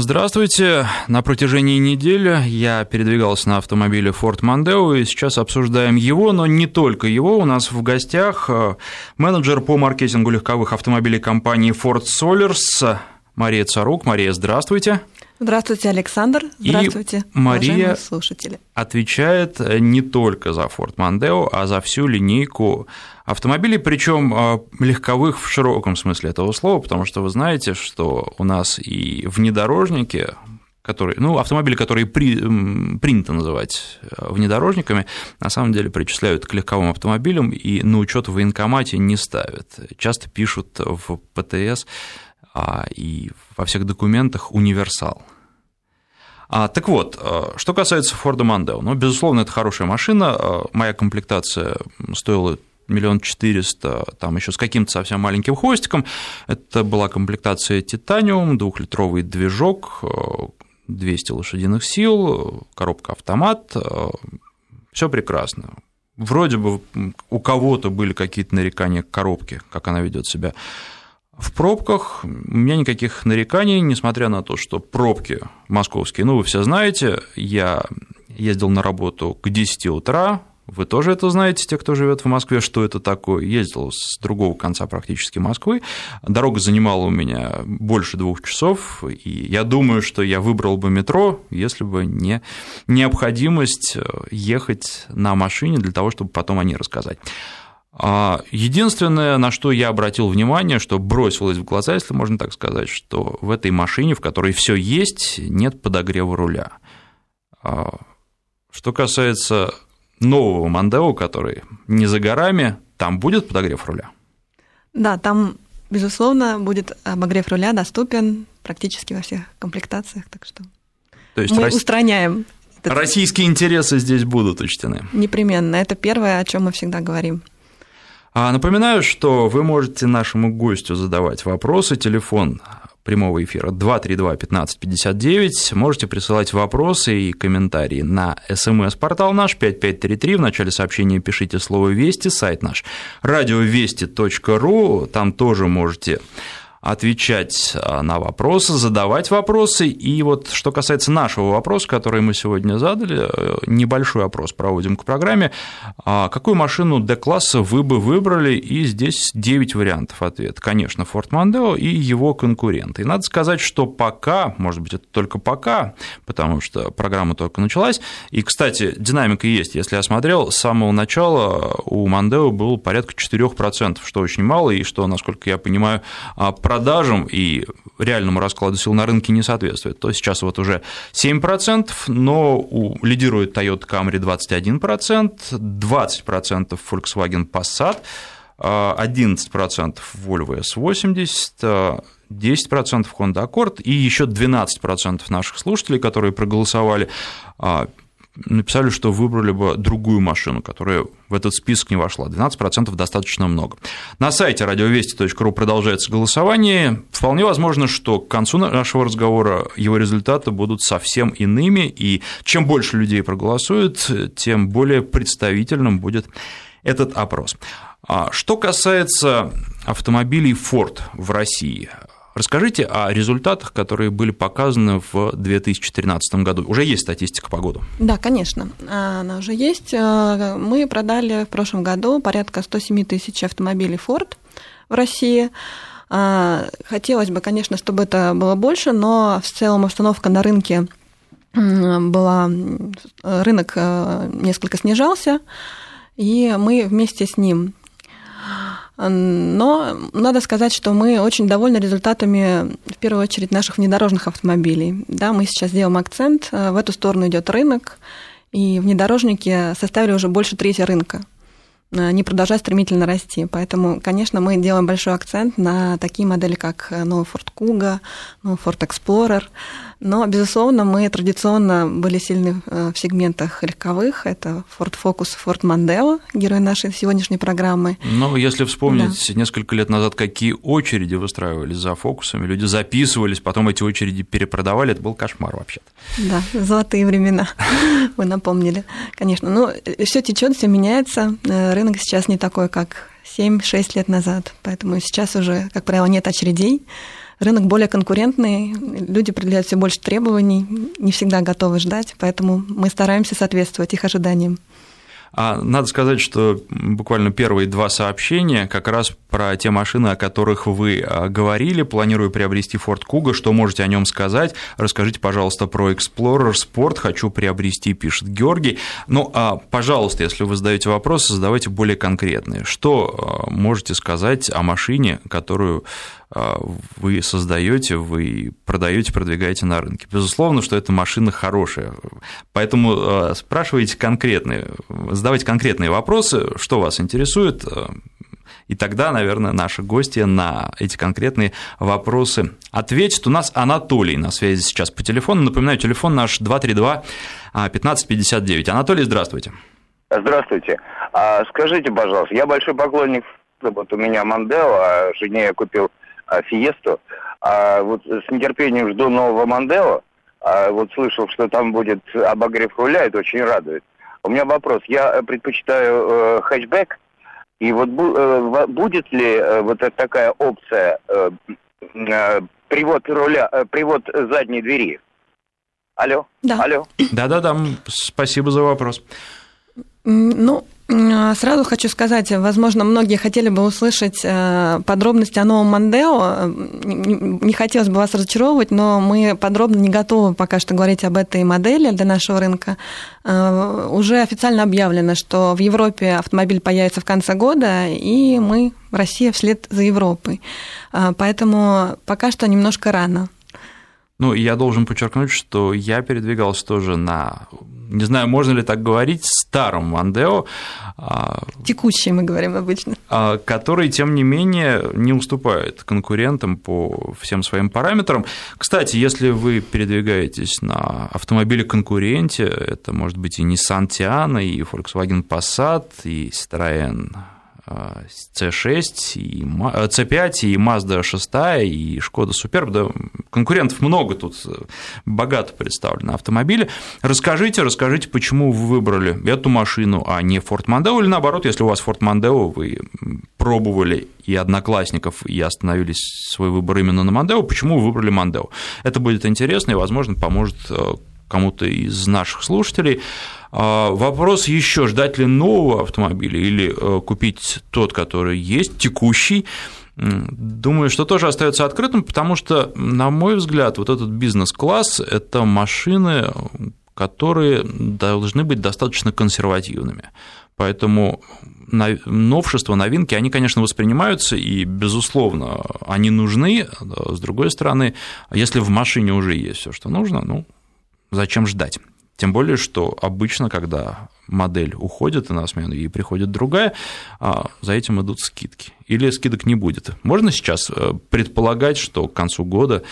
Здравствуйте. На протяжении недели я передвигался на автомобиле Ford Mondeo, и сейчас обсуждаем его, но не только его. У нас в гостях э, менеджер по маркетингу легковых автомобилей компании Ford Solers Мария Царук. Мария, здравствуйте. Здравствуйте, Александр. Здравствуйте, и Мария слушатели. отвечает не только за Ford Mondeo, а за всю линейку автомобилей, причем а, легковых в широком смысле этого слова, потому что вы знаете, что у нас и внедорожники, которые, ну, автомобили, которые при, принято называть э, внедорожниками, на самом деле причисляют к легковым автомобилям и на учет в военкомате не ставят. Часто пишут в ПТС и во всех документах универсал. А, так вот, а, что касается Форда Mondeo, ну, безусловно, это хорошая машина, а, моя комплектация стоила миллион четыреста, там еще с каким-то совсем маленьким хвостиком. Это была комплектация титаниум, двухлитровый движок, 200 лошадиных сил, коробка автомат, все прекрасно. Вроде бы у кого-то были какие-то нарекания к коробке, как она ведет себя в пробках у меня никаких нареканий, несмотря на то, что пробки московские, ну, вы все знаете, я ездил на работу к 10 утра, вы тоже это знаете, те, кто живет в Москве, что это такое. Ездил с другого конца практически Москвы. Дорога занимала у меня больше двух часов, и я думаю, что я выбрал бы метро, если бы не необходимость ехать на машине для того, чтобы потом о ней рассказать. А единственное, на что я обратил внимание, что бросилось в глаза, если можно так сказать, что в этой машине, в которой все есть, нет подогрева руля. А что касается нового Мандео, который не за горами, там будет подогрев руля? Да, там, безусловно, будет обогрев руля доступен практически во всех комплектациях, так что То есть мы рас... устраняем. Российские интересы здесь будут учтены. Непременно. Это первое, о чем мы всегда говорим. А напоминаю, что вы можете нашему гостю задавать вопросы. Телефон прямого эфира 232-1559. Можете присылать вопросы и комментарии на смс-портал наш 5533. В начале сообщения пишите слово «Вести», сайт наш радиовести.ру. Там тоже можете отвечать а, на вопросы, задавать вопросы. И вот что касается нашего вопроса, который мы сегодня задали, э, небольшой опрос проводим к программе. А какую машину D-класса вы бы выбрали? И здесь 9 вариантов ответа. Конечно, Ford Mondeo и его конкуренты. И надо сказать, что пока, может быть, это только пока, потому что программа только началась. И, кстати, динамика есть. Если я смотрел, с самого начала у Mondeo был порядка 4%, что очень мало, и что, насколько я понимаю, а, продажам и реальному раскладу сил на рынке не соответствует. То сейчас вот уже 7%, но лидирует Toyota Camry 21%, 20% Volkswagen Passat, 11% Volvo S80, 10% Honda Accord и еще 12% наших слушателей, которые проголосовали, а, написали, что выбрали бы другую машину, которая в этот список не вошла. 12% достаточно много. На сайте радиовести.ру продолжается голосование. Вполне возможно, что к концу нашего разговора его результаты будут совсем иными, и чем больше людей проголосуют, тем более представительным будет этот опрос. А что касается автомобилей Ford в России, Расскажите о результатах, которые были показаны в 2013 году. Уже есть статистика по году? Да, конечно, она уже есть. Э, мы продали в прошлом году порядка 107 тысяч автомобилей Ford в России. Э, хотелось бы, конечно, чтобы это было больше, но в целом обстановка на рынке была, рынок э, несколько снижался, и мы вместе с ним но надо сказать, что мы очень довольны результатами, в первую очередь, наших внедорожных автомобилей. Да, мы сейчас делаем акцент, э, в эту сторону идет рынок, и внедорожники составили уже больше трети рынка не продолжать стремительно расти. Поэтому, конечно, мы делаем большой акцент на такие модели, как новый Ford Kuga, новый Ford Explorer, но, безусловно, мы традиционно были сильны э, в сегментах легковых. Это Ford Focus, Ford Mondeo, герой нашей сегодняшней программы. Но если вспомнить да. несколько лет назад, какие очереди выстраивались за фокусами, люди записывались, потом эти очереди перепродавали, это был кошмар вообще -то. Да, золотые времена, вы напомнили, конечно. Но ну, все течет, все меняется. Э, рынок сейчас не такой, как 7-6 лет назад, поэтому сейчас уже, как правило, нет очередей рынок более конкурентный, люди предъявляют все больше требований, не всегда готовы ждать, поэтому мы стараемся соответствовать их ожиданиям. А надо сказать, что буквально первые два сообщения как раз про те машины, о которых вы а, говорили. Планирую приобрести Ford Kuga. Что можете о нем сказать? Расскажите, пожалуйста, про Explorer Sport. Хочу приобрести, пишет Георгий. Ну, а, пожалуйста, если вы задаете вопросы, задавайте более конкретные. Что а, можете сказать о машине, которую вы создаете, вы продаете, продвигаете на рынке. Безусловно, что эта машина хорошая. Поэтому спрашивайте конкретные, задавайте конкретные вопросы, что вас интересует, и тогда, наверное, наши гости на эти конкретные вопросы ответят. У нас Анатолий на связи сейчас по телефону. Напоминаю, телефон наш 232 1559. Анатолий, здравствуйте. Здравствуйте. А, скажите, пожалуйста, я большой поклонник, вот у меня Мандео, а жене я купил а, Фиесту. А вот с нетерпением жду нового Мандео. А вот слышал, что там будет обогрев руля, это очень радует. У меня вопрос. Я предпочитаю э, хэтчбэк, и вот э, будет ли э, вот такая опция э, привод руля, привод задней двери? Алло? Да. Алло? Да-да-да, спасибо за вопрос. Ну, а, сразу хочу сказать, возможно, многие хотели бы услышать э, подробности о новом Мандео. Не хотелось бы вас разочаровывать, но мы подробно не готовы пока что говорить об этой модели для нашего рынка. Э, уже официально объявлено, что в Европе автомобиль появится в конце года, и мы, Россия, вслед за Европой. Э, поэтому пока что немножко рано. Ну, я должен подчеркнуть, что я передвигался тоже на, не знаю, можно ли так говорить, старом Мандео. А, Текущий, мы говорим обычно. А, который, тем не менее, не уступает конкурентам по всем своим параметрам. Кстати, если вы передвигаетесь на автомобиле-конкуренте, это может быть и Nissan Tiana, и Volkswagen Passat, и Citroën C6, и C5, и Mazda 6, и Шкода Superb. Да, конкурентов много тут, э, богато представлено автомобили. Расскажите, расскажите, почему вы выбрали эту машину, а не Ford Mondeo, или наоборот, если у вас Ford Mondeo, вы пробовали и одноклассников, и остановились свой выбор именно на Mondeo, почему вы выбрали Mondeo? Это будет интересно и, возможно, поможет э, кому-то из наших слушателей. А, вопрос еще, ждать ли нового автомобиля или э, купить тот, который есть, текущий. Думаю, что тоже остается открытым, потому что, на мой взгляд, вот этот бизнес-класс – это машины, которые должны быть достаточно консервативными. Поэтому новшества, новинки, они, конечно, воспринимаются, и, безусловно, они нужны. С другой стороны, если в машине уже есть все, что нужно, ну, зачем ждать? Тем более, что обычно, когда модель уходит на смену и приходит другая, а, за этим идут скидки. Или скидок не будет. Можно сейчас э, предполагать, что к концу года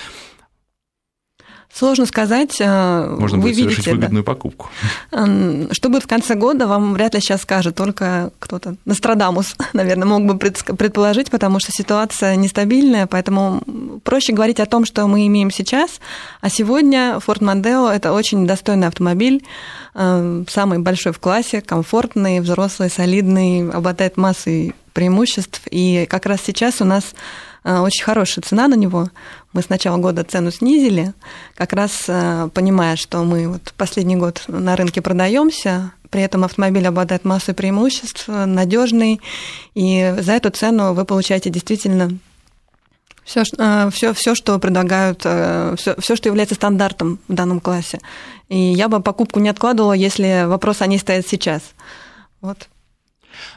Сложно сказать. Э, Можно Вы будет видите, совершить выгодную да. покупку. Что будет в конце года, вам вряд ли сейчас скажет только кто-то. Нострадамус, наверное, мог бы предположить, потому что ситуация нестабильная, поэтому проще говорить о том, что мы имеем сейчас. А сегодня Ford Mondeo – это очень достойный автомобиль, самый большой в классе, комфортный, взрослый, солидный, обладает массой преимуществ. И как раз сейчас у нас очень хорошая цена на него. Мы с начала года цену снизили, как раз э, понимая, что мы вот последний год на рынке продаемся, при этом автомобиль обладает массой преимуществ, надежный, и за эту цену вы получаете действительно все, все, все, что предлагают, все, э, все, что является стандартом в данном классе. И я бы покупку не откладывала, если вопрос о ней стоит сейчас. Вот.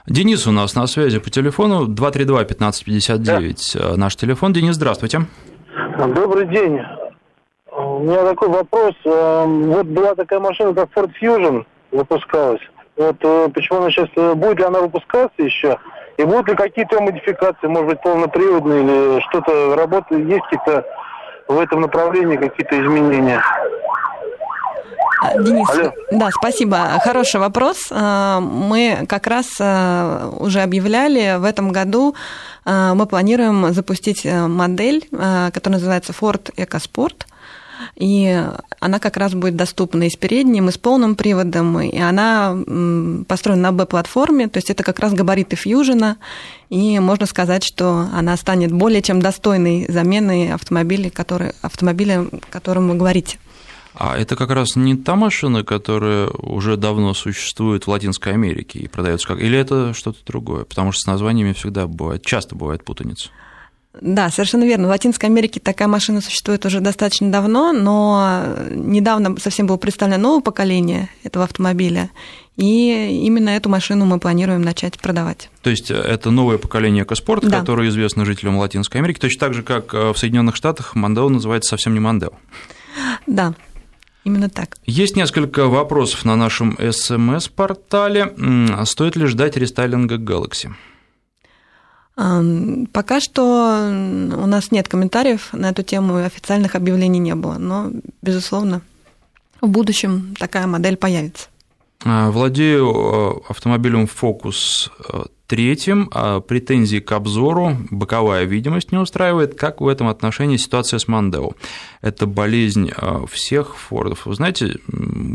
Денис у нас на связи по телефону 232-1559, да. Э, наш телефон. Денис, здравствуйте. Добрый день. У меня такой вопрос. Эм, вот была такая машина, как Ford Fusion, выпускалась. Вот э, почему она сейчас, э, будет ли она выпускаться еще? И будут ли какие-то модификации, может быть, полноприводные или что-то работает, есть какие-то в этом направлении какие-то изменения? А, Денис, Алло. да, спасибо. Хороший вопрос. Э, мы как раз уже объявляли в этом году а, мы планируем запустить э, модель, которая называется Ford EcoSport. И она как раз будет доступна и с передним, и с полным приводом, и она построена на B-платформе, то есть это как раз габариты Fusion, и можно сказать, что она станет более чем достойной заменой автомобиля, который, автомобиля, о котором вы говорите. А это как раз не та машина, которая уже давно существует в Латинской Америке и продается как... Или это что-то другое? Потому что с названиями всегда бывает, часто бывает путаница. Да, совершенно верно. В Латинской Америке такая машина существует уже достаточно давно, но недавно совсем было представлено новое поколение этого автомобиля, и именно эту машину мы планируем начать продавать. То есть это новое поколение экоспорта, да. которое известно жителям Латинской Америки, точно так же, как э, в Соединенных Штатах Мандео называется совсем не Мандео. Да, Именно так. Есть несколько вопросов на нашем СМС-портале. Стоит ли ждать рестайлинга Galaxy? Пока что у нас нет комментариев на эту тему, официальных объявлений не было, но, безусловно, в будущем такая модель появится. А, владею э, автомобилем Focus э, третьим, а, претензии к обзору, боковая видимость не устраивает. Как в этом отношении ситуация с Мандео? Это болезнь э, всех Фордов. Вы знаете,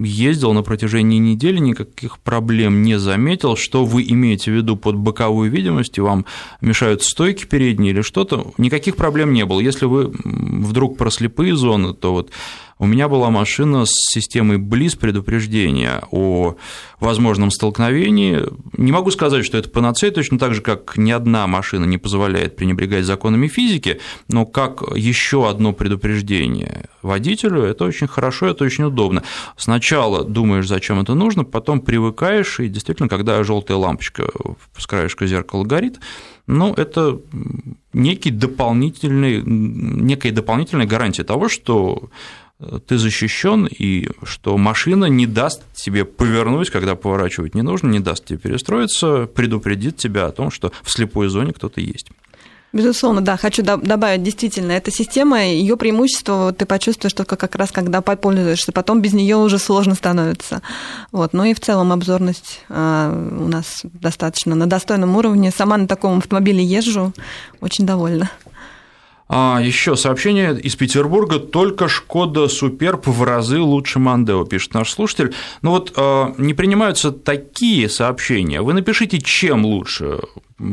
ездил на протяжении недели, никаких проблем не заметил. Что вы имеете в виду под боковую видимость? Вам мешают стойки передние или что-то? Никаких проблем не было. Если вы вдруг про слепые зоны, то вот у меня была машина с системой близ предупреждения о возможном столкновении. Не могу сказать, что это панацея, точно так же, как ни одна машина не позволяет пренебрегать законами физики, но как еще одно предупреждение водителю, это очень хорошо, это очень удобно. Сначала думаешь, зачем это нужно, потом привыкаешь, и действительно, когда желтая лампочка с краешка зеркала горит, ну, это некий дополнительный, некая дополнительная гарантия того, что ты защищен, и что машина не даст тебе повернуть, когда поворачивать не нужно, не даст тебе перестроиться, предупредит тебя о том, что в слепой зоне кто-то есть. Безусловно, да. Хочу добавить, действительно, эта система, ее преимущество ты почувствуешь только как раз, когда попользуешься, потом без нее уже сложно становится. Вот. Ну и в целом обзорность а, у нас достаточно на достойном уровне. Сама на таком автомобиле езжу, очень довольна. А еще сообщение из Петербурга. Только Шкода Суперб в разы лучше Мандео, пишет наш слушатель. Ну вот а, не принимаются такие сообщения. Вы напишите, чем лучше.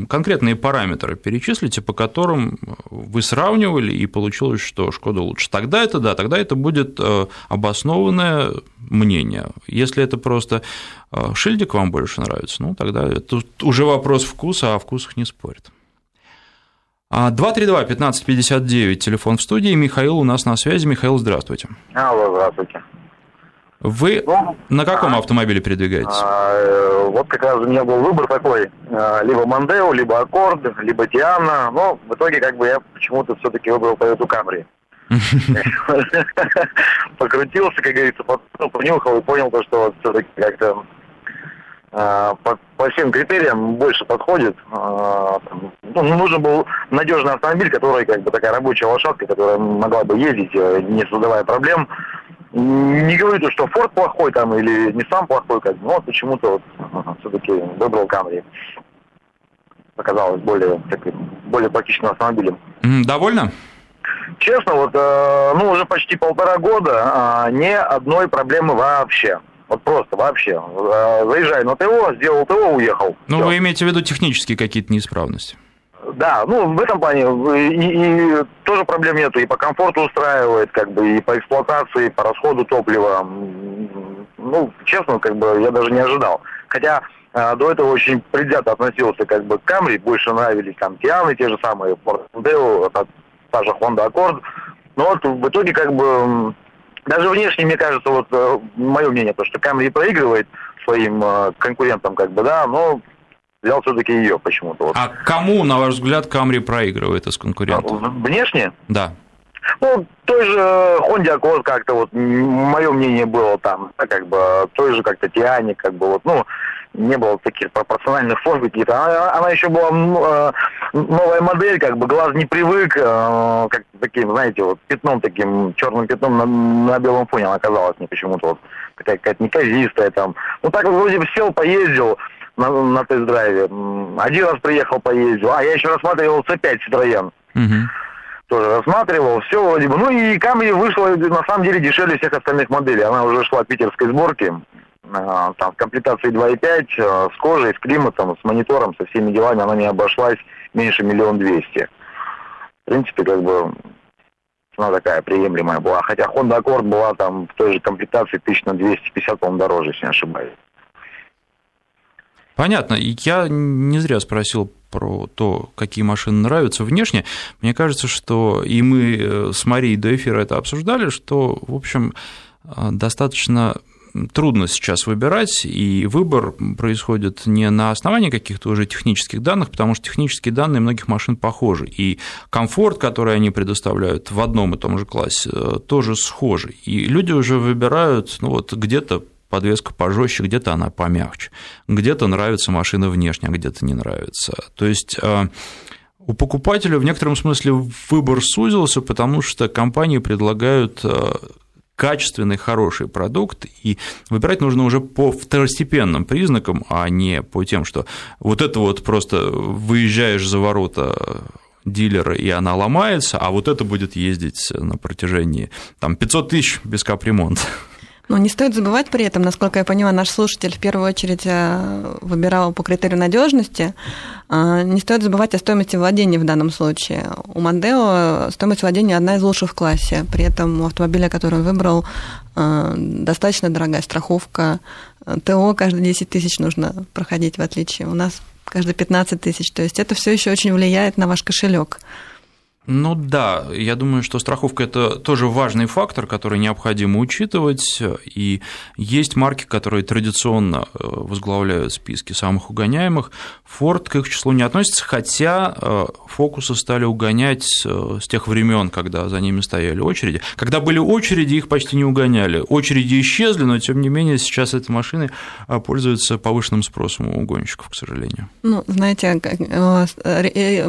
Конкретные параметры перечислите, по которым вы сравнивали и получилось, что Шкода лучше. Тогда это да, тогда это будет а, обоснованное мнение. Если это просто а, шильдик вам больше нравится, ну тогда это уже вопрос вкуса, а о вкусах не спорят. 232-1559, телефон в студии. Михаил у нас на связи. Михаил, здравствуйте. Алло, здравствуйте. Вы ну, на каком а, автомобиле передвигаетесь? А, вот как раз у меня был выбор такой, э, либо Мандео, либо Аккорд, либо Тиана, но в итоге как бы я почему-то все-таки выбрал Toyota Camry. Покрутился, как говорится, понюхал и понял, что все-таки как-то по, по всем критериям больше подходит. Э, ну, нужен был надежный автомобиль, который как бы такая рабочая лошадка, которая могла бы ездить, э, не создавая проблем. Не говорю, что Ford плохой там или не сам плохой, как но почему-то вот, все-таки выбрал Camry. Показалось более, так, более практичным автомобилем. Довольно? Честно, вот, ну, уже почти полтора года ни одной проблемы вообще. Вот просто вообще. Э, заезжай на ТО, сделал ТО, уехал. Ну, вы имеете в виду технические какие-то неисправности? Да, ну в этом плане и, и тоже проблем нету, и по комфорту устраивает, как бы, и по эксплуатации, и по расходу топлива. Ну, честно, как бы я даже не ожидал. Хотя а, до этого очень предвзято относился как бы к Камри, больше нравились там Тианы, те же самые Mondeo, та же Honda Accord. Но вот в итоге как бы даже внешне, мне кажется, вот э, мое мнение, то, что Камри проигрывает своим э, конкурентам, как бы, да, но взял все-таки ее почему-то. Вот. А кому, на ваш взгляд, Камри проигрывает из конкурентов? Внешне? Да. Ну, той же Honda Accord как-то вот, мое мнение было там, как бы, той же как-то Тиане, как бы вот, ну, не было таких пропорциональных форм каких-то. Она, она еще была э, новая модель, как бы глаз не привык, э, как таким, знаете, вот пятном таким, черным пятном на, на белом фоне она оказалась мне почему-то вот такая какая-то неказистая там. Ну так вот вроде бы сел, поездил на, на тест-драйве. Один раз приехал, поездил. А, я еще рассматривал C5 Citroёn. Угу. тоже рассматривал, все вроде бы. Ну и Камри вышла на самом деле дешевле всех остальных моделей. Она уже шла питерской сборки, а, там в комплектации 2.5, а, с кожей, с климатом, с монитором, со всеми делами она не обошлась меньше миллион двести. В принципе, как бы цена такая приемлемая была. Хотя Honda Accord была там в той же комплектации тысяч на 250, по-моему, дороже, если не ошибаюсь. Понятно. Я не зря спросил про то, какие машины нравятся внешне. Мне кажется, что и мы э, с Марией до эфира это обсуждали, что, в общем, э, достаточно трудно сейчас выбирать, и выбор происходит не на основании каких-то уже технических данных, потому что технические данные многих машин похожи, и комфорт, который они предоставляют в одном и том же классе, э, тоже схожий. И люди уже выбирают ну, вот где-то подвеска пожестче, где-то она помягче, где-то нравится машина внешне, а где-то не нравится. То есть э, у покупателя в некотором смысле выбор сузился, потому что компании предлагают э, качественный, хороший продукт, и выбирать нужно уже по второстепенным признакам, а не по тем, что вот это вот просто выезжаешь за ворота дилера, и она ломается, а вот это будет ездить на протяжении там, 500 тысяч без капремонта. Но не стоит забывать при этом, насколько я понимаю, наш слушатель в первую очередь э, выбирал по критерию надежности. А, не стоит забывать о стоимости владения в данном случае. У Мандео стоимость владения одна из лучших в классе. При этом у автомобиля, который он выбрал, э, достаточно дорогая страховка. ТО каждые 10 тысяч нужно проходить, в отличие у нас каждые 15 тысяч. То есть это все еще очень влияет на ваш кошелек. Ну да, я думаю, что страховка – это тоже важный фактор, который необходимо учитывать, и есть марки, которые традиционно э, возглавляют списки самых угоняемых. Ford к их числу не относится, хотя э, фокусы стали угонять э, с тех времен, когда за ними стояли очереди. Когда были очереди, их почти не угоняли. Очереди исчезли, но тем не менее сейчас эти машины пользуются повышенным спросом у угонщиков, к сожалению. Ну, знаете,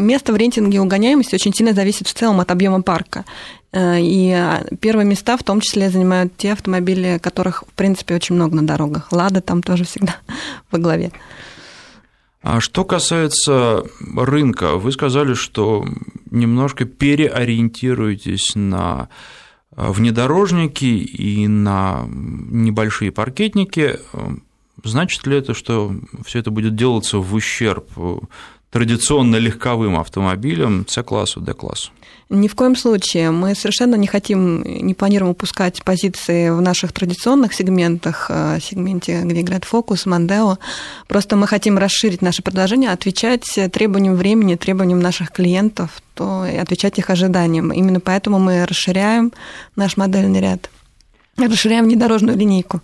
место в рейтинге угоняемости очень сильно зависит в целом от объема парка. Э, и а, первые места в том числе занимают те автомобили, которых, в принципе, очень много на дорогах. Лада там тоже всегда во главе. А что касается рынка, вы сказали, что немножко переориентируетесь на э, внедорожники и на небольшие паркетники. Значит ли это, что все это будет делаться в ущерб традиционно легковым автомобилям С-классу, Д-классу? Ни в коем случае. Мы совершенно не хотим, не планируем упускать позиции в наших традиционных сегментах, э, сегменте, где играет Фокус, Мандео. Просто мы хотим расширить наше предложение, отвечать требованиям времени, требованиям наших клиентов, то и отвечать их ожиданиям. Именно поэтому мы расширяем наш модельный ряд, расширяем внедорожную линейку.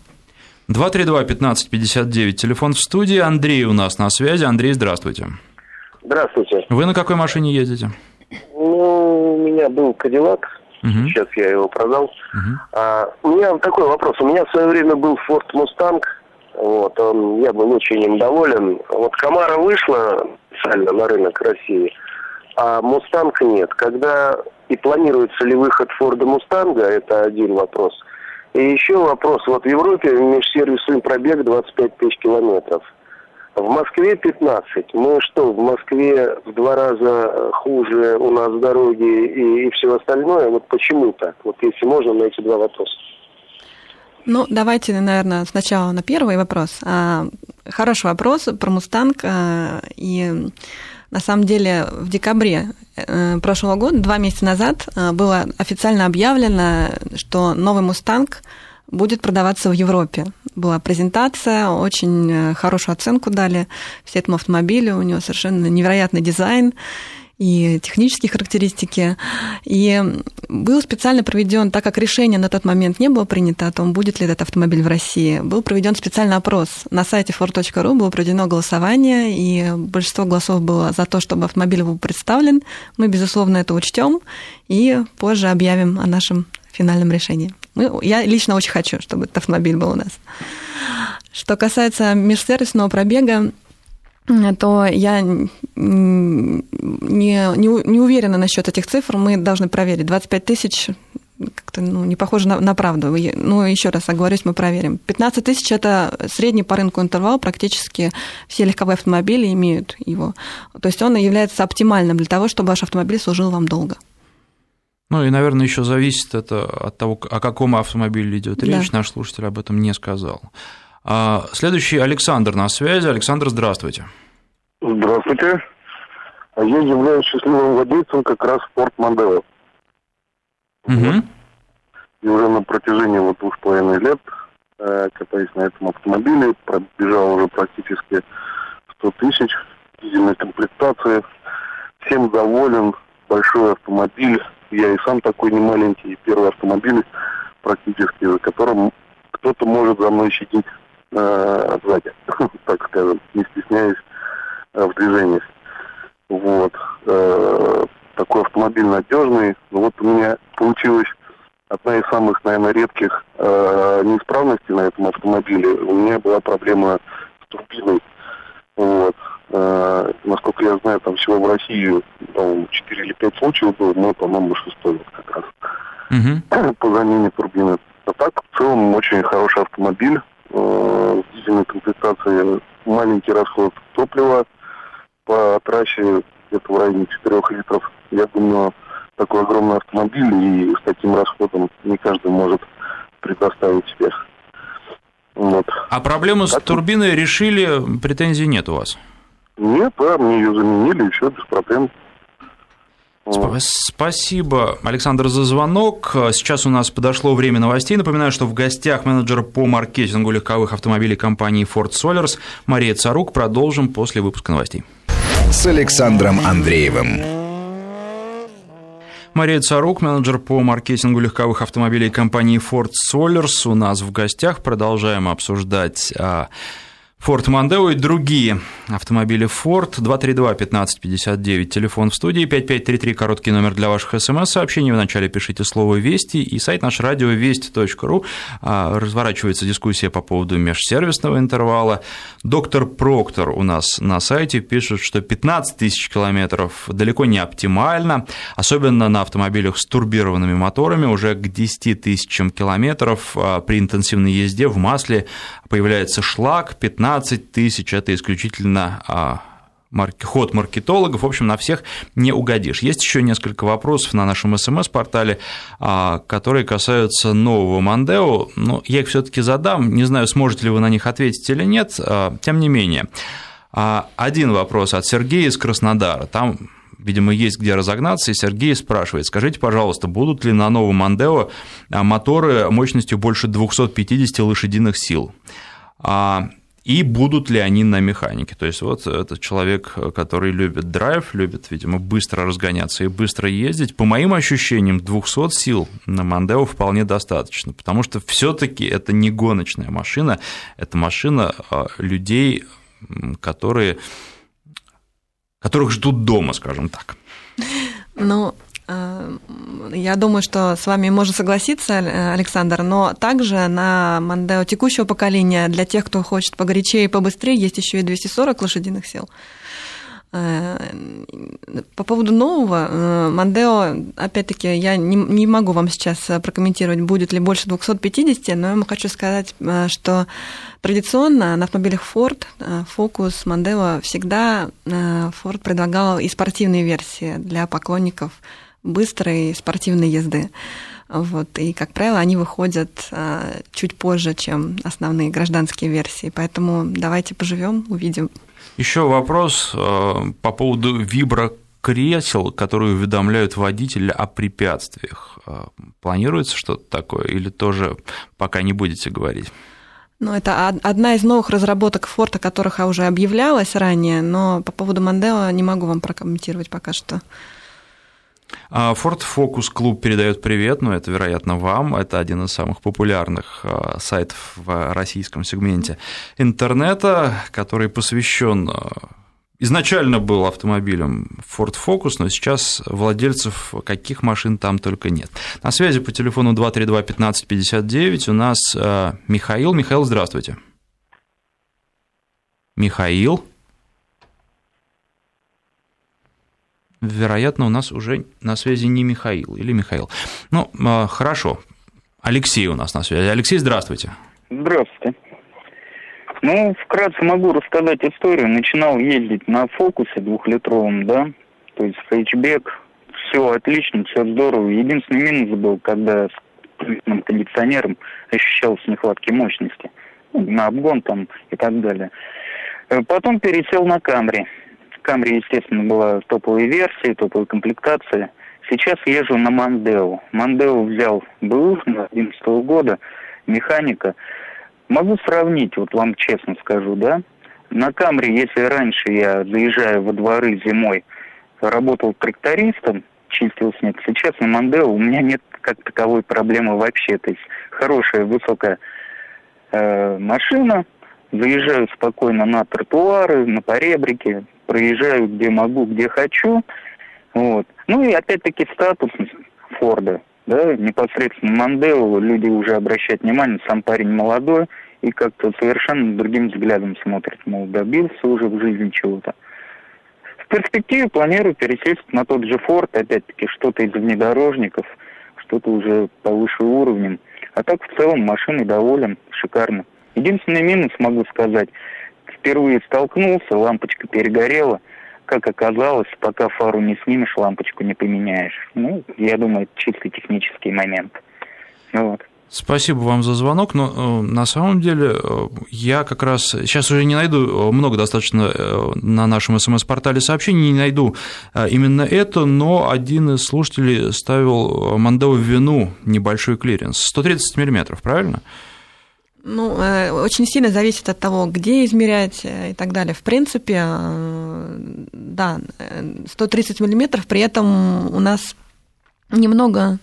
232-1559, телефон в студии. Андрей у нас на связи. Андрей, здравствуйте. Здравствуйте. Вы на какой машине ездите? Ну, у меня был Кадиллак, угу. сейчас я его продал. Угу. А, у меня такой вопрос. У меня в свое время был Ford Mustang, вот, он, я был очень им доволен. Вот Камара вышла специально на рынок России, а Мустанг нет. Когда и планируется ли выход Форда Мустанга, это один вопрос. И еще вопрос. Вот в Европе межсервисный пробег 25 тысяч километров – в Москве 15. Мы что, в Москве в два раза хуже у нас дороги и, и все остальное? Вот почему так? Вот если можно, на эти два вопроса. Ну, давайте, наверное, сначала на первый вопрос. А, хороший вопрос про «Мустанг». А, и на самом деле в декабре э, прошлого года, два месяца назад, было официально объявлено, что новый «Мустанг» будет продаваться в Европе. Была презентация, очень э, хорошую оценку дали все этому автомобилю, у него совершенно невероятный дизайн и технические характеристики. И был специально проведен, так как решение на тот момент не было принято о том, будет ли этот автомобиль в России, был проведен специальный опрос. На сайте ford.ru было проведено голосование, и большинство голосов было за то, чтобы автомобиль был представлен. Мы, безусловно, это учтем и позже объявим о нашем финальном решении. Мы, я лично очень хочу, чтобы этот автомобиль был у нас. Что касается межсервисного пробега, то я не, не, не уверена насчет этих цифр. Мы должны проверить. 25 тысяч как-то ну, не похоже на, на правду. Ну, еще раз оговорюсь, мы проверим. 15 тысяч – это средний по рынку интервал, практически все легковые автомобили имеют его. То есть он является оптимальным для того, чтобы ваш автомобиль служил вам долго. Ну и, наверное, еще зависит это от того, о каком автомобиле идет речь. Да. Наш слушатель об этом не сказал. А, следующий Александр на связи. Александр, здравствуйте. Здравствуйте. А я являюсь счастливым владельцем как раз Ford Mondeo. Угу. И уже на протяжении вот двух с половиной лет э, катаюсь на этом автомобиле, пробежал уже практически 100 тысяч дизельной комплектации. Всем доволен, большой автомобиль. Я и сам такой не маленький, первый автомобиль практически, за которым кто-то может за мной щадить э, сзади, так скажем, не стесняясь э, в движениях. Вот. Э, такой автомобиль надежный. Но вот у меня получилась одна из самых, наверное, редких э, неисправностей на этом автомобиле. У меня была проблема с турбиной. Вот. Э, насколько я знаю, там всего в России там, 4 или 5 случаев было, но, по-моему, шестой вот как раз. Угу. По замене турбины. А так, в целом, очень хороший автомобиль. Э, с дизельной комплектацией маленький расход топлива по трассе где-то в районе 4 литров. Я думаю, такой огромный автомобиль и с таким расходом не каждый может предоставить себе. Вот. А проблему с турбиной решили, претензий нет у вас? Нет, да, мне ее заменили, и все, без проблем. Спасибо, Александр, за звонок. Сейчас у нас подошло время новостей. Напоминаю, что в гостях менеджер по маркетингу легковых автомобилей компании Ford Solers Мария Царук. Продолжим после выпуска новостей. С Александром Андреевым. Мария Царук, менеджер по маркетингу легковых автомобилей компании Ford Solers, у нас в гостях. Продолжаем обсуждать а, Ford Mondeo и другие автомобили Ford. 232-1559, телефон в студии, 5533, короткий номер для ваших смс-сообщений. В начале пишите слово «Вести» и сайт наш радиовести.ру. А, разворачивается дискуссия по поводу межсервисного интервала. Доктор Проктор у нас на сайте пишет, что 15 тысяч километров далеко не оптимально, особенно на автомобилях с турбированными моторами, уже к 10 тысячам километров а, при интенсивной езде в масле появляется шлак, 15 тысяч – это исключительно а, ход маркетологов, в общем, на всех не угодишь. Есть еще несколько вопросов на нашем смс-портале, а, которые касаются нового Мандео, но я их все-таки задам, не знаю, сможете ли вы на них ответить или нет, а, тем не менее. Один вопрос от Сергея из Краснодара, там видимо, есть где разогнаться, и Сергей спрашивает, скажите, пожалуйста, будут ли на новом Мандео моторы мощностью больше 250 лошадиных сил? И будут ли они на механике. То есть вот этот человек, который любит драйв, любит, видимо, быстро разгоняться и быстро ездить, по моим ощущениям, 200 сил на Мандео вполне достаточно, потому что все таки это не гоночная машина, это машина а, людей, которые, которых ждут дома, скажем так. Ну, Э, я думаю, что с вами можно согласиться, Александр, но также на Мандео текущего поколения для тех, кто хочет погорячее и побыстрее, есть еще и 240 лошадиных сил. Э, по поводу нового, э, Мандео, опять-таки, я не, не могу вам сейчас прокомментировать, будет ли больше 250, но я вам хочу сказать, что традиционно на автомобилях Ford, Focus, Mondeo всегда Ford предлагал и спортивные версии для поклонников быстрой спортивной езды. Вот, и, как правило, они выходят а, чуть позже, чем основные гражданские версии. Поэтому давайте поживем, увидим. Еще вопрос а, по поводу вибро кресел, которые уведомляют водителя о препятствиях. А, планируется что-то такое или тоже пока не будете говорить? Ну, это одна из новых разработок Ford, о которых уже объявлялось ранее, но по поводу Мандео не могу вам прокомментировать пока что. А Ford Focus Club передает привет, но это, вероятно, вам. Это один из самых популярных а, сайтов в российском сегменте интернета, который посвящен а, изначально был автомобилем Ford Focus, но сейчас владельцев каких машин там только нет. На связи по телефону 232-1559 у нас Михаил. Михаил, здравствуйте. Михаил. Вероятно, у нас уже на связи не Михаил или Михаил. Ну, а, хорошо. Алексей у нас на связи. Алексей, здравствуйте. Здравствуйте. Ну, вкратце могу рассказать историю. Начинал ездить на фокусе двухлитровом, да, то есть хэтчбек, все отлично, все здорово. Единственный минус был, когда с кондиционером ощущалась нехватки мощности. Ну, на обгон там и так далее. Э, потом пересел на Камри. Камри, естественно, была топовая версия, топовая комплектация. Сейчас езжу на Мандео. Мандео взял БУ 2011 года, механика. Могу сравнить, вот вам честно скажу, да? На Камри, если раньше я, заезжаю во дворы зимой, работал трактористом, чистил снег, сейчас на Мандео у меня нет как таковой проблемы вообще. То есть хорошая, высокая э, машина, заезжаю спокойно на тротуары, на поребрики, проезжаю где могу, где хочу. Вот. Ну и опять-таки статусность Форда, да, непосредственно Мандео, люди уже обращают внимание, сам парень молодой и как-то совершенно другим взглядом смотрит, мол, добился уже в жизни чего-то. В перспективе планирую пересесть на тот же Форд, опять-таки что-то из внедорожников, что-то уже повыше уровнем. А так в целом машиной доволен, шикарно. Единственный минус, могу сказать, впервые столкнулся, лампочка перегорела. Как оказалось, пока фару не снимешь, лампочку не поменяешь. Ну, я думаю, это чисто технический момент. Вот. Спасибо вам за звонок, но э, на самом деле э, я как раз сейчас уже не найду э, много достаточно на нашем СМС-портале сообщений, не найду именно это, но один из слушателей ставил Мондео в вину небольшой клиренс, 130 миллиметров, правильно? Ну, очень сильно зависит от того, где измерять и так далее. В принципе, да, 130 миллиметров, при этом у нас немного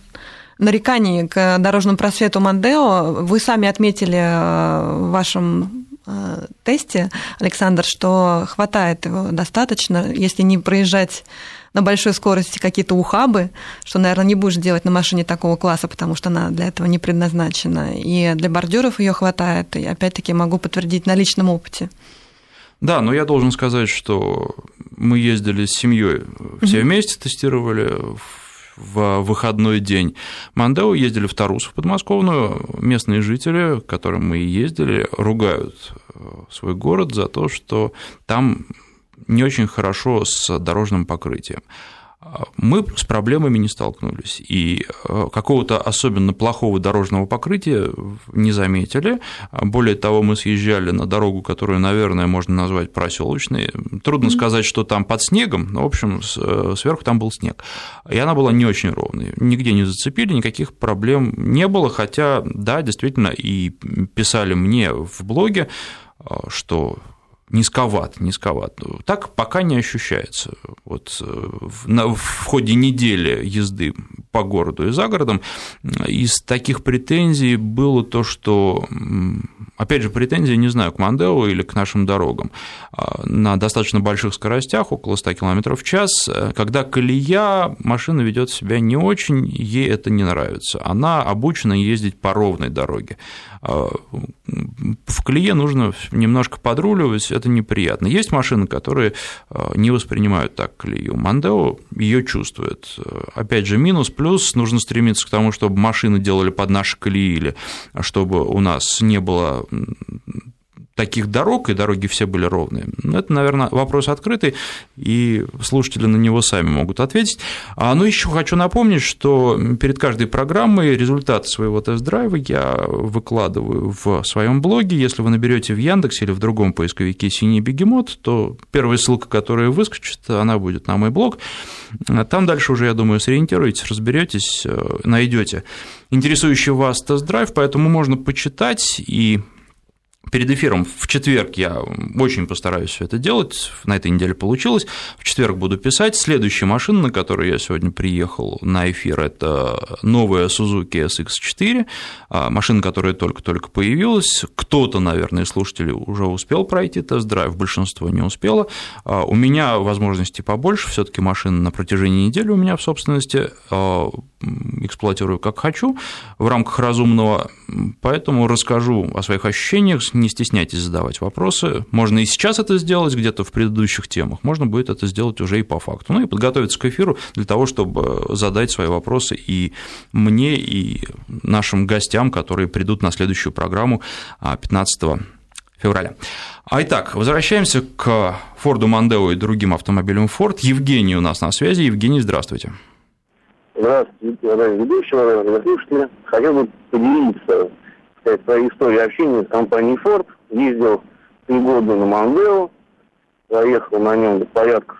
нареканий к дорожному просвету Мондео. Вы сами отметили в вашем тесте, Александр, что хватает его достаточно, если не проезжать на большой скорости какие-то ухабы, что, наверное, не будешь делать на машине такого класса, потому что она для этого не предназначена. И для бордюров ее хватает. И опять-таки могу подтвердить на личном опыте. Да, но я должен сказать, что мы ездили с семьей, все вместе тестировали в выходной день. Мандео ездили в Тарусу, в подмосковную. Местные жители, к которым мы ездили, ругают э, свой город за то, что там не очень хорошо с дорожным покрытием мы с проблемами не столкнулись, и э, какого-то особенно плохого дорожного покрытия не заметили. Более того, мы съезжали на дорогу, которую, наверное, можно назвать проселочной. Трудно mm-hmm. сказать, что там под снегом, но, в общем, э, сверху там был снег. И она была не очень ровной. Нигде не зацепили, никаких проблем не было, хотя, да, действительно, и писали мне в блоге, э, что низковат, низковат. Так пока не ощущается. Вот э, в, в ходе недели езды по городу и за городом из таких претензий было то, что, опять же, претензии, не знаю, к Мандео или к нашим дорогам. А, на достаточно больших скоростях, около 100 км в час, э, когда колея, машина ведет себя не очень, ей это не нравится. Она обучена ездить по ровной дороге. А, в колее нужно немножко подруливать, это неприятно. Есть машины, которые а, не воспринимают так колею. Мандео ее чувствует. Опять же, минус, плюс, нужно стремиться к тому, чтобы машины делали под наши колеи, или чтобы у нас не было таких дорог, и дороги все были ровные. Ну, это, наверное, вопрос открытый, и слушатели на него сами могут ответить. А, ну, еще хочу напомнить, что перед каждой программой результаты своего тест-драйва я выкладываю в своем блоге. Если вы наберете в Яндексе или в другом поисковике «Синий бегемот», то первая ссылка, которая выскочит, она будет на мой блог. Там дальше уже, я думаю, сориентируетесь, разберетесь, э, найдете интересующий вас тест-драйв, поэтому можно почитать и Перед эфиром в четверг я очень постараюсь все это делать, на этой неделе получилось. В четверг буду писать. Следующая машина, на которой я сегодня приехал на эфир, это новая Suzuki SX4, а, машина, которая только-только появилась. Кто-то, наверное, из слушателей уже успел пройти тест-драйв, большинство не успело. А, у меня возможностей побольше, все таки машина на протяжении недели у меня в собственности, а, эксплуатирую как хочу в рамках разумного, поэтому расскажу о своих ощущениях, не стесняйтесь задавать вопросы. Можно и сейчас это сделать где-то в предыдущих темах, можно будет это сделать уже и по факту. Ну и подготовиться к эфиру для того, чтобы задать свои вопросы и мне, и нашим гостям, которые придут на следующую программу 15 а, февраля. А итак, возвращаемся к Форду Мандео и другим автомобилям Форд. Евгений у нас на связи. Евгений, здравствуйте. Здравствуйте, уважаемые ведущие, уважаемые слушатели. Хотел бы поделиться сказать, своей историей общения с компанией Ford. Ездил три года на Мандео, проехал на нем порядка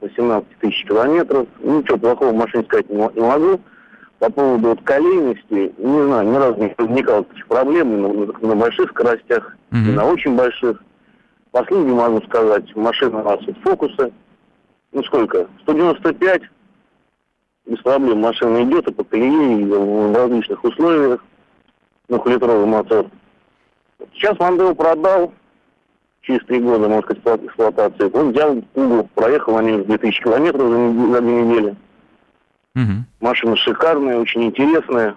118 тысяч километров. Ничего плохого в машине сказать не могу. По поводу вот колейности, не знаю, ни разу не возникало таких проблем на, на, на больших скоростях, mm-hmm. на очень больших. Последний могу сказать, машина у нас вот фокусы. Ну сколько? 195 без проблем машина идет и по колее, и в различных условиях. Двухлитровый мотор. Сейчас Мандео продал три года, можно сказать, эксплуатации. Он взял угол, проехал они 2000 километров за, за две недели. Угу. Машина шикарная, очень интересная.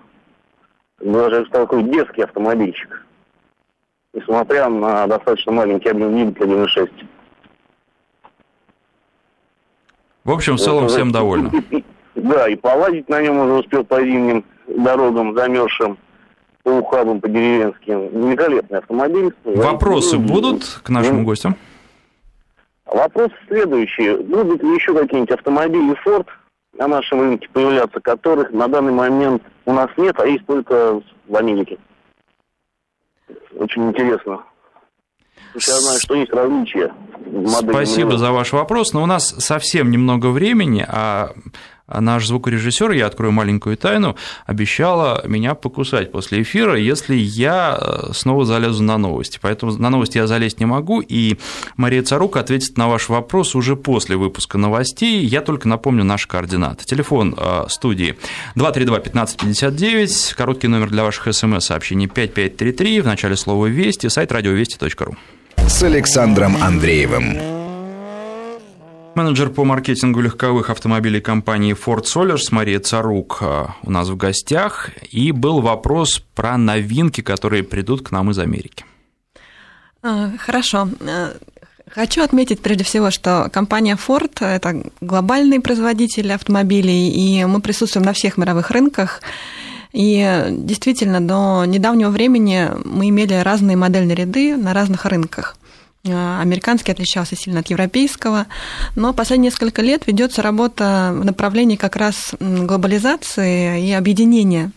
Даже, такой детский автомобильчик. Несмотря на достаточно маленький объем двигателя 1.6. В общем, в целом всем довольны. Да, и полазить на нем уже успел по зимним дорогам замерзшим, по ухабам, по деревенским. Великолепный автомобиль. Вопросы будут к нашим гостям? Вопрос следующий. Будут ли еще какие-нибудь автомобили Ford на нашем рынке появляться, которых на данный момент у нас нет, а есть только в Америке? Очень интересно. Я знаю, что есть различия. Спасибо за ваш вопрос, но у нас совсем немного времени, а наш звукорежиссер, я открою маленькую тайну, обещала меня покусать после эфира, если я э, снова залезу на новости. Поэтому на новости я залезть не могу, и Мария Царук ответит на ваш вопрос уже после выпуска новостей. Я только напомню наши координаты. Телефон э, студии 232-1559, короткий номер для ваших смс-сообщений 5533, в начале слова «Вести», сайт радиовести.ру. С Александром Андреевым. Менеджер по маркетингу легковых автомобилей компании Ford Solers Мария Царук э, у нас в гостях. И был вопрос про новинки, которые придут к нам из Америки. А, хорошо. Э, хочу отметить прежде всего, что компания Ford – это глобальный производитель автомобилей, и мы присутствуем на всех мировых рынках. И действительно, до недавнего времени мы имели разные модельные ряды на разных рынках. А, американский отличался сильно от европейского, но последние несколько лет ведется работа в направлении как раз глобализации и объединения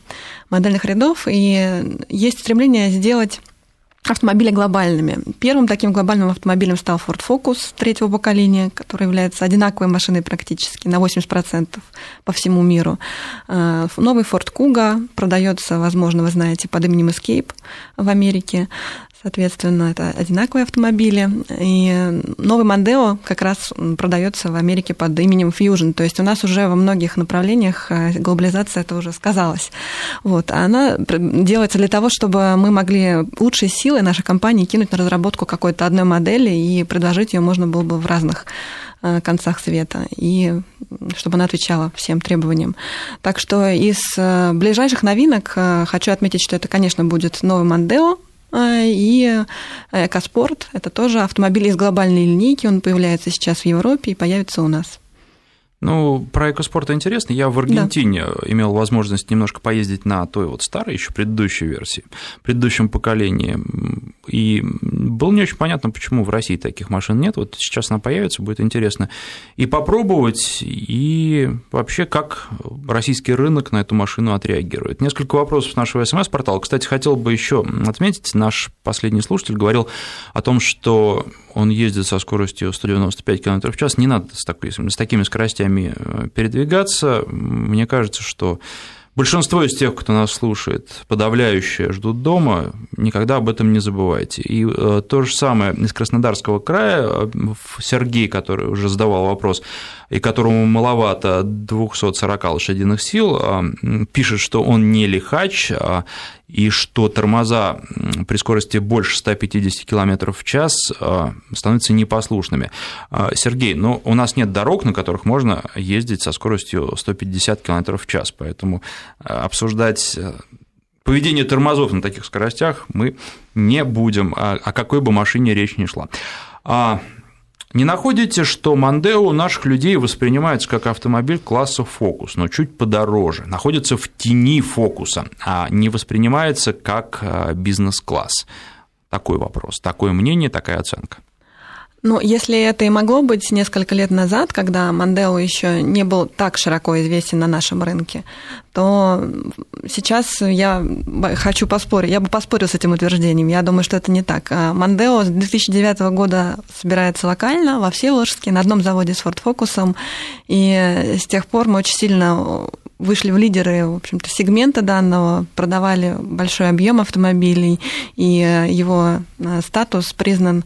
модельных рядов, и есть стремление сделать автомобили глобальными. Первым таким глобальным автомобилем стал Ford Focus третьего поколения, который является одинаковой машиной практически на 80% по всему миру. А, новый Ford Kuga продается, возможно, вы знаете, под именем Escape в Америке. Соответственно, это одинаковые автомобили. И новый Мандео как раз продается в Америке под именем Fusion. То есть у нас уже во многих направлениях э, глобализация это уже сказалась. Вот. А она делается для того, чтобы мы могли лучшие силы нашей компании кинуть на разработку какой-то одной модели и предложить ее можно было бы в разных э, концах света, и чтобы она отвечала всем требованиям. Так что из э, ближайших новинок хочу отметить, что это, конечно, будет новый Мандео, и Экоспорт – это тоже автомобиль из глобальной линейки, он появляется сейчас в Европе и появится у нас. Ну, про экоспорт интересно. Я в Аргентине да. имел возможность немножко поездить на той вот старой, еще предыдущей версии, предыдущем поколении. И было не очень понятно, почему в России таких машин нет. Вот сейчас она появится, будет интересно и попробовать, и вообще, как российский рынок на эту машину отреагирует. Несколько вопросов нашего СМС-портала. Кстати, хотел бы еще отметить, наш последний слушатель говорил о том, что он ездит со скоростью 195 км в час, не надо с, такой, с такими скоростями э, передвигаться. Мне кажется, что Большинство из тех, кто нас слушает, подавляющие ждут дома, никогда об этом не забывайте. И э, то же самое из Краснодарского края, э, Сергей, который уже задавал вопрос, и которому маловато 240 лошадиных сил, э, пишет, что он не лихач, и что тормоза при скорости больше 150 км в час становятся непослушными. Сергей, ну, у нас нет дорог, на которых можно ездить со скоростью 150 км в час, поэтому обсуждать э, поведение тормозов на таких скоростях мы не будем, о какой бы машине речь ни шла. А не находите, что Мандео у наших людей воспринимается как автомобиль класса фокус, но чуть подороже, находится в тени фокуса, а не воспринимается как э, бизнес-класс? Такой вопрос, такое мнение, такая оценка. Ну, если это и могло быть несколько лет назад, когда Мандео еще не был так широко известен на нашем рынке, то сейчас я хочу поспорить, я бы поспорил с этим утверждением. Я думаю, что это не так. А Мандео с 2009 года собирается локально во Всеволожске на одном заводе с Ford Focus, и с тех пор мы очень сильно вышли в лидеры, в общем-то, сегмента данного, продавали большой объем автомобилей, и э, его э, статус признан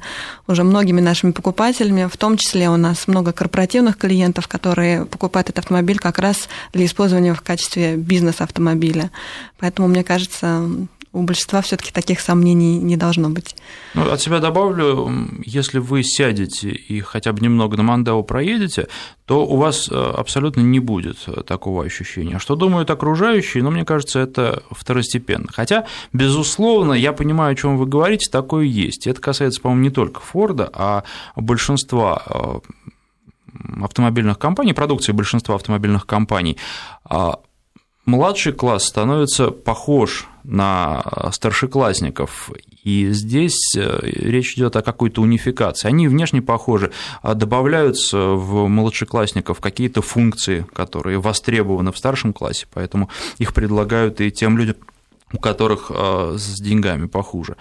уже многими нашими покупателями, в том числе у нас много корпоративных клиентов, которые покупают этот автомобиль как раз для использования в качестве бизнес-автомобиля. Поэтому, мне кажется, у большинства все-таки таких сомнений не должно быть. Ну, от себя добавлю, если вы сядете и хотя бы немного на Мандео проедете, то у вас э, абсолютно не будет такого ощущения. Что думают окружающие, но ну, мне кажется, это второстепенно. Хотя, безусловно, я понимаю, о чем вы говорите, такое есть. Это касается, по-моему, не только Форда, а большинства э, автомобильных компаний, продукции большинства автомобильных компаний. А младший класс становится похож на старшеклассников. И здесь э, речь идет о какой-то унификации. Они внешне похожи, а добавляются в младшеклассников какие-то функции, которые востребованы в старшем классе, поэтому их предлагают и тем людям, у которых э, с деньгами похуже.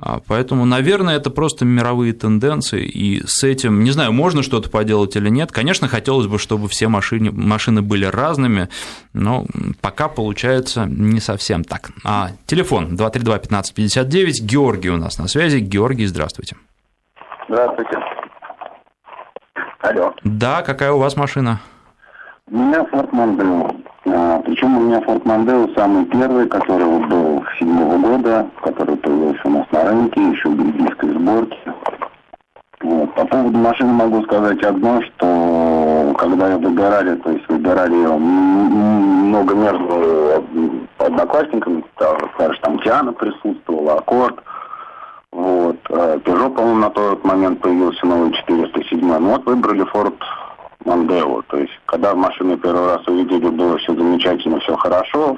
А, поэтому, наверное, это просто мировые тенденции, и с этим, не знаю, можно что-то поделать или нет. Конечно, хотелось бы, чтобы все машины, машины были разными, но пока получается не совсем так. А, телефон 232-1559, Георгий у нас на связи. Георгий, здравствуйте. Здравствуйте. Алло. Да, какая у вас машина? У меня Mondeo. А, причем у меня Ford Mondeo самый первый, который был седьмого года, который появился у нас на рынке, еще в бельгийской сборке. Вот. По поводу машины могу сказать одно, что когда ее выбирали, то есть выбирали ее много между одноклассниками, скажешь, там Тиана присутствовала, Аккорд, вот. А Peugeot, по-моему, на тот момент появился новый 407. Ну вот выбрали Ford Мандео. То есть, когда машину первый раз увидели, было все замечательно, все хорошо.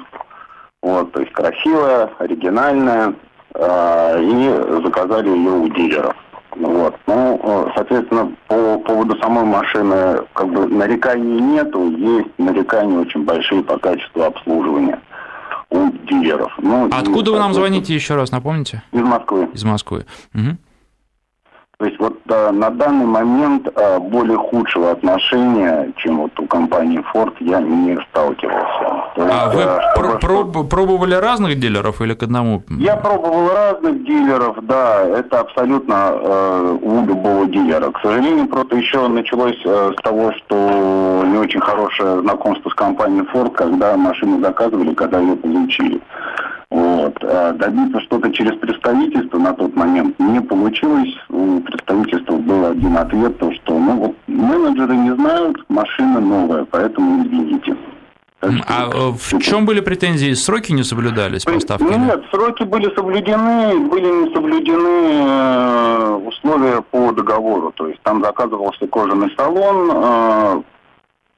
Вот, то есть красивая, оригинальная. Э, и заказали ее у дилеров. Вот. Ну, соответственно, по поводу самой машины, как бы нареканий нету, есть нарекания очень большие по качеству обслуживания у дилеров. Ну, Откуда и, вы нам звоните еще раз, напомните? Из Москвы. Из Москвы. Угу. То есть вот э, на данный момент э, более худшего отношения, чем вот у компании Ford, я не сталкивался. То а есть, вы э, пр- проб- пробовали разных дилеров или к одному? Я пробовал разных дилеров, да, это абсолютно э, у любого дилера. К сожалению, просто еще началось э, с того, что не очень хорошее знакомство с компанией Ford, когда машину заказывали, когда ее получили. Вот. А добиться что-то через представительство на тот момент не получилось. У представительства был один ответ, то, что ну вот менеджеры не знают, машина новая, поэтому извините. А э, в чем были претензии? Сроки не соблюдались поставки? Нет, сроки были соблюдены, были не соблюдены э, условия по договору. То есть там заказывался кожаный салон, э,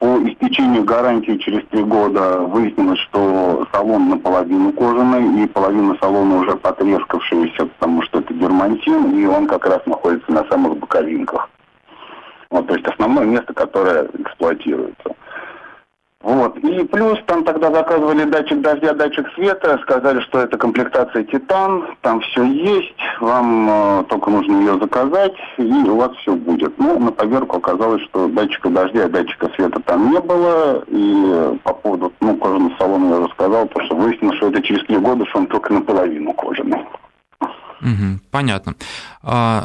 по истечению гарантии через три года выяснилось, что салон наполовину кожаный, и половина салона уже потрескавшаяся, потому что это дермантин, и он как раз находится на самых боковинках. Вот, то есть основное место, которое эксплуатируется. Вот. И плюс там тогда заказывали датчик дождя, датчик света, сказали, что это комплектация Титан, там все есть, вам э, только нужно ее заказать, и у вас все будет. Ну, на поверку оказалось, что датчика дождя датчика света там не было, и по поводу, ну, кожаного салона я уже сказал, потому что выяснилось, что это через три года, что он только наполовину кожаный. Угу, понятно. А,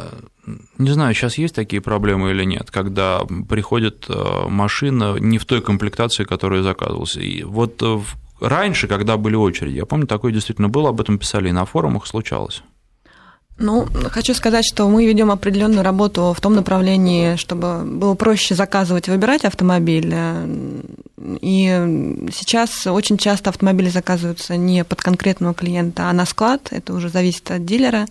не знаю, сейчас есть такие проблемы или нет, когда приходит э, машина не в той комплектации, которая заказывался. И вот э, раньше, когда были очереди, я помню, такое действительно было, об этом писали и на форумах, случалось. Ну, хочу сказать, что мы ведем определенную работу в том направлении, чтобы было проще заказывать и выбирать автомобиль. И сейчас очень часто автомобили заказываются не под конкретного клиента, а на склад. Это уже зависит от дилера.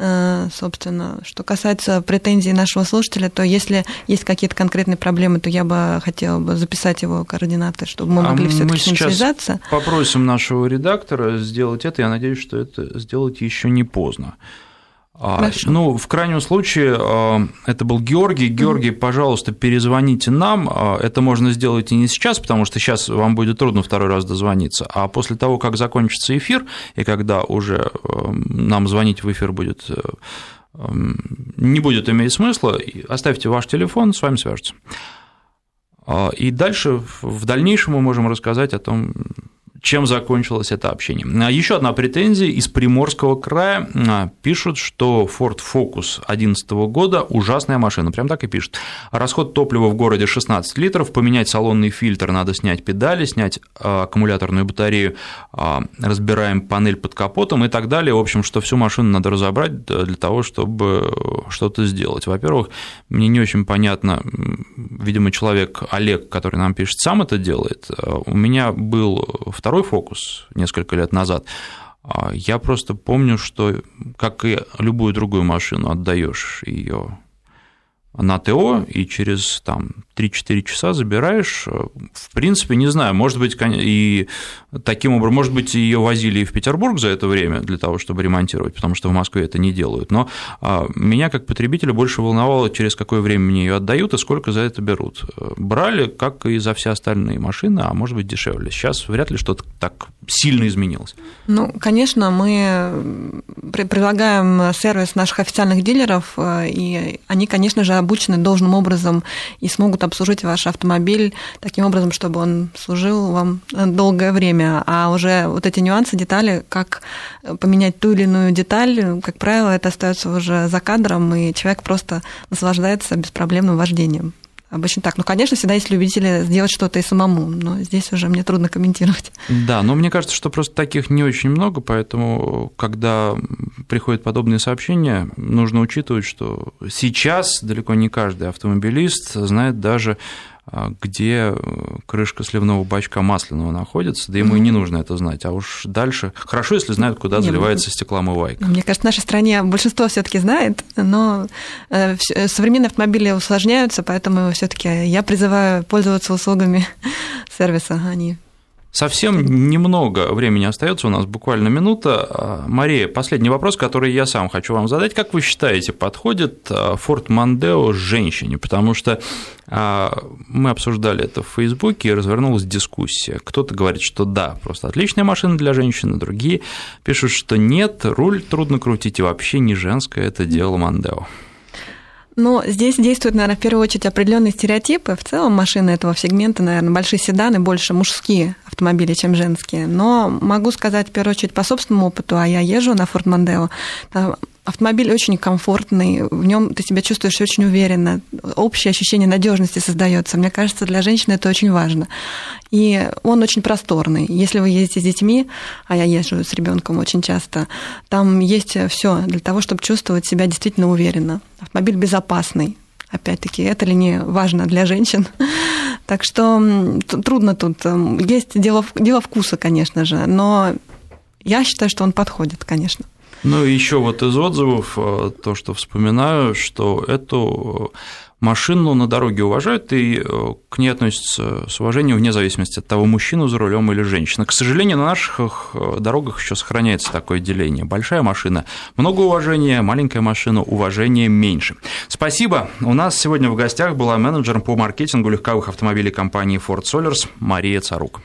Э, собственно, что касается претензий нашего слушателя, то если есть какие-то конкретные проблемы, то я бы хотела бы записать его координаты, чтобы мы а могли а все-таки с ним связаться. Попросим нашего редактора сделать это. Я надеюсь, что это сделать еще не поздно. Хорошо. Ну, в крайнем случае, а, это был Георгий. Георгий, пожалуйста, перезвоните нам. А, это можно сделать и не сейчас, потому что сейчас вам будет трудно второй раз дозвониться, а после того, как закончится эфир, и когда уже нам звонить в эфир будет э, не будет иметь смысла, оставьте ваш телефон, с вами свяжутся. А, и дальше, в дальнейшем мы можем рассказать о том, чем закончилось это общение. А еще одна претензия из Приморского края. А, пишут, что Ford Focus 2011 года ужасная машина, прям так и пишут. Расход топлива в городе 16 литров, поменять салонный фильтр, надо снять педали, снять а, аккумуляторную батарею, разбираем панель под капотом и так далее. В общем, что всю машину надо разобрать для того, чтобы что-то сделать. Во-первых, мне не очень понятно, видимо, человек Олег, который нам пишет, сам это делает. У меня был второй второй фокус несколько лет назад, а я просто помню, что как и любую другую машину отдаешь ее на ТО и через там, 3-4 часа забираешь. В принципе, не знаю, может быть, и таким образом, может быть, ее возили и в Петербург за это время для того, чтобы ремонтировать, потому что в Москве это не делают. Но а, меня как потребителя больше волновало, через какое время мне ее отдают и сколько за это берут. Брали, как и за все остальные машины, а может быть, дешевле. Сейчас вряд ли что-то так сильно изменилось. Ну, конечно, мы предлагаем сервис наших официальных дилеров, э, и они, конечно же, обучены должным образом и смогут обслужить ваш автомобиль таким образом, чтобы он служил вам долгое время. А уже вот эти нюансы, детали, как поменять ту или иную деталь, как правило, это остается уже за кадром, и человек просто наслаждается беспроблемным вождением. Обычно так. Ну, конечно, всегда есть любители сделать что-то и самому, но здесь уже мне трудно комментировать. Да, но мне кажется, что просто таких не очень много, поэтому, когда приходят подобные сообщения, нужно учитывать, что сейчас далеко не каждый автомобилист знает даже где э, крышка сливного бачка масляного находится, да ему и не нужно это знать. А уж дальше хорошо, если знают, куда заливается стекломывайка. Мне кажется, в нашей стране большинство все-таки знает, но э, э, современные автомобили усложняются, поэтому все-таки я призываю пользоваться услугами сервиса, а не Совсем немного времени остается, у нас буквально минута. А, Мария, последний вопрос, который я сам хочу вам задать. Как вы считаете, подходит Ford Mondeo женщине? Потому что а, мы обсуждали это в Фейсбуке, и развернулась дискуссия. Кто-то говорит, что да, просто отличная машина для женщины, другие пишут, что нет, руль трудно крутить, и вообще не женское это дело Mondeo. Но здесь действуют, наверное, в первую очередь определенные стереотипы. В целом машины этого сегмента, наверное, большие седаны, больше мужские автомобили, чем женские. Но могу сказать, в первую очередь, по собственному опыту, а я езжу на Ford Mondeo, Автомобиль очень комфортный, в нем ты себя чувствуешь очень уверенно, общее ощущение надежности создается. Мне кажется, для женщины это очень важно. И он очень просторный. Если вы ездите с детьми, а я езжу с ребенком очень часто, там есть все для того, чтобы чувствовать себя действительно уверенно. Автомобиль безопасный. Опять-таки, это ли не важно для женщин? Так что трудно тут. Есть дело, дело вкуса, конечно же, но я считаю, что он подходит, конечно. Ну и еще вот из отзывов э, то, что вспоминаю, что эту машину на дороге уважают и э, к ней относятся с уважением вне зависимости от того, мужчина за рулем или женщина. К сожалению, на наших э, дорогах еще сохраняется такое деление. Большая машина – много уважения, маленькая машина – уважения меньше. Спасибо. У нас сегодня в гостях была менеджером по маркетингу легковых автомобилей компании Ford Solers Мария Царук.